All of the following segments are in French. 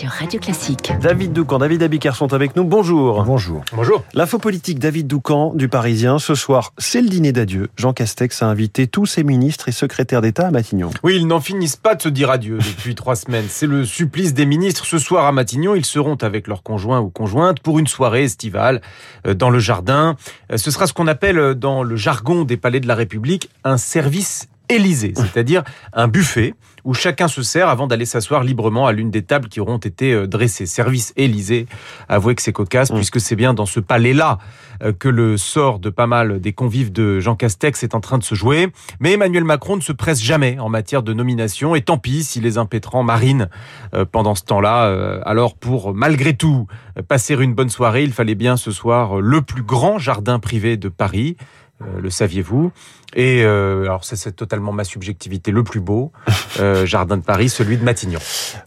sur Radio Classique. David Doucan, David Abiker sont avec nous. Bonjour. Bonjour. Bonjour. L'info politique David Doucan du Parisien. Ce soir, c'est le dîner d'adieu. Jean Castex a invité tous ses ministres et secrétaires d'État à Matignon. Oui, ils n'en finissent pas de se dire adieu depuis trois semaines. C'est le supplice des ministres. Ce soir à Matignon, ils seront avec leurs conjoints ou conjointes pour une soirée estivale euh, dans le jardin. Euh, ce sera ce qu'on appelle euh, dans le jargon des palais de la République un service Élysée, c'est-à-dire un buffet où chacun se sert avant d'aller s'asseoir librement à l'une des tables qui auront été euh, dressées. Service Élysée, avouez que c'est cocasse, puisque c'est bien dans ce palais-là euh, que le sort de pas mal des convives de Jean Castex est en train de se jouer. Mais Emmanuel Macron ne se presse jamais en matière de nomination, et tant pis si les impétrants marinent euh, pendant ce temps-là. Alors pour, malgré tout, passer une bonne soirée, il fallait bien ce soir le plus grand jardin privé de Paris. Le saviez-vous? Et euh, alors ça c'est totalement ma subjectivité, le plus beau euh, jardin de Paris, celui de Matignon.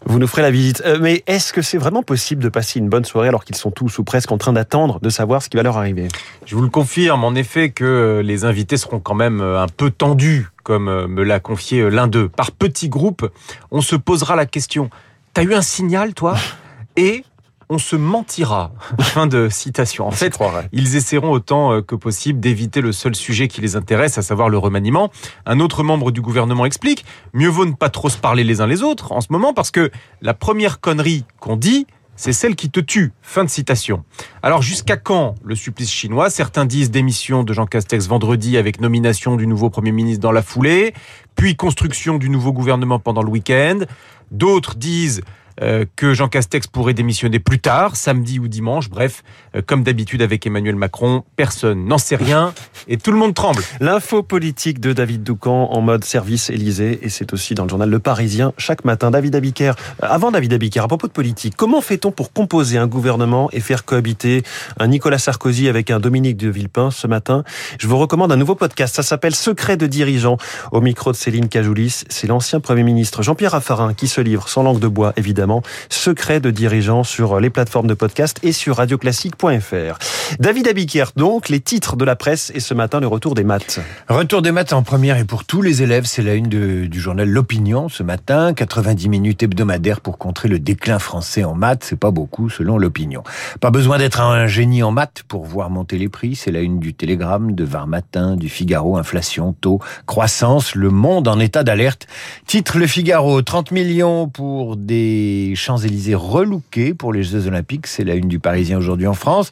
Vous nous ferez la visite. Euh, mais est-ce que c'est vraiment possible de passer une bonne soirée alors qu'ils sont tous ou presque en train d'attendre de savoir ce qui va leur arriver? Je vous le confirme en effet que les invités seront quand même un peu tendus, comme me l'a confié l'un d'eux. Par petits groupes, on se posera la question T'as eu un signal toi? Et on se mentira. fin de citation. En fait, ils essaieront autant euh, que possible d'éviter le seul sujet qui les intéresse, à savoir le remaniement. Un autre membre du gouvernement explique, mieux vaut ne pas trop se parler les uns les autres en ce moment parce que la première connerie qu'on dit, c'est celle qui te tue. Fin de citation. Alors jusqu'à quand le supplice chinois? Certains disent démission de Jean Castex vendredi avec nomination du nouveau Premier ministre dans la foulée, puis construction du nouveau gouvernement pendant le week-end. D'autres disent euh, que Jean Castex pourrait démissionner plus tard, samedi ou dimanche. Bref, euh, comme d'habitude avec Emmanuel Macron, personne n'en sait rien et tout le monde tremble. L'info politique de David Doucan en mode service Élysée et c'est aussi dans le journal Le Parisien chaque matin. David Abiker, euh, avant David Abiker, à propos de politique, comment fait-on pour composer un gouvernement et faire cohabiter un Nicolas Sarkozy avec un Dominique de Villepin ce matin? Je vous recommande un nouveau podcast, ça s'appelle Secret de dirigeant au micro de Céline Cajoulis. C'est l'ancien Premier ministre Jean-Pierre Raffarin qui se livre sans langue de bois évidemment secret de dirigeants sur les plateformes de podcast et sur radioclassique.fr. David Abiquière, donc, les titres de la presse et ce matin, le retour des maths. Retour des maths en première et pour tous les élèves, c'est la une du journal L'Opinion ce matin. 90 minutes hebdomadaires pour contrer le déclin français en maths. C'est pas beaucoup selon L'Opinion. Pas besoin d'être un génie en maths pour voir monter les prix. C'est la une du Télégramme, de Var Matin, du Figaro, inflation, taux, croissance, le monde en état d'alerte. Titre Le Figaro, 30 millions pour des Champs-Élysées relookés pour les Jeux Olympiques. C'est la une du Parisien aujourd'hui en France.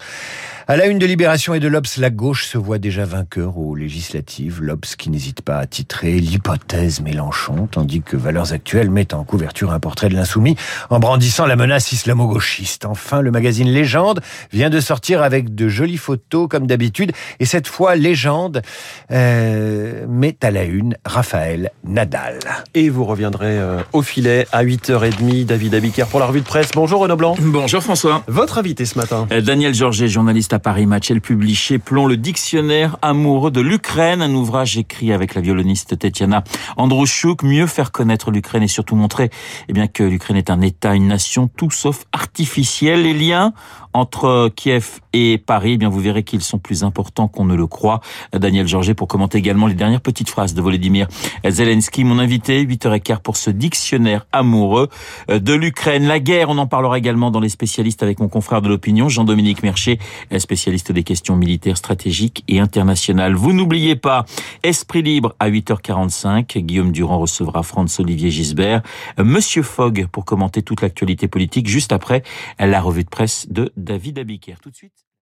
À la une de Libération et de l'Obs, la gauche se voit déjà vainqueur aux législatives. L'Obs qui n'hésite pas à titrer l'hypothèse Mélenchon, tandis que Valeurs Actuelles met en couverture un portrait de l'insoumis en brandissant la menace islamo-gauchiste. Enfin, le magazine Légende vient de sortir avec de jolies photos comme d'habitude. Et cette fois, Légende euh, met à la une Raphaël Nadal. Et vous reviendrez euh, au filet à 8h30. David Abiker pour la revue de presse. Bonjour Renaud Blanc. Bonjour François. Votre invité ce matin euh, Daniel Georget, journaliste à Paris Match. Elle Plomb le dictionnaire amoureux de l'Ukraine, un ouvrage écrit avec la violoniste Tetiana Androuchuk. Mieux faire connaître l'Ukraine et surtout montrer eh bien, que l'Ukraine est un État, une nation, tout sauf artificiel. Les liens entre Kiev et Paris, eh bien, vous verrez qu'ils sont plus importants qu'on ne le croit. Daniel Georget pour commenter également les dernières petites phrases de Volodymyr Zelensky, mon invité, 8h15 pour ce dictionnaire amoureux de l'Ukraine. La guerre, on en parlera également dans les spécialistes avec mon confrère de l'opinion, Jean-Dominique Mercher, spécialiste des questions militaires, stratégiques et internationales. Vous n'oubliez pas, Esprit libre à 8h45. Guillaume Durand recevra Franz-Olivier Gisbert. Monsieur Fogg pour commenter toute l'actualité politique juste après la revue de presse de David Abiker. Tout de suite.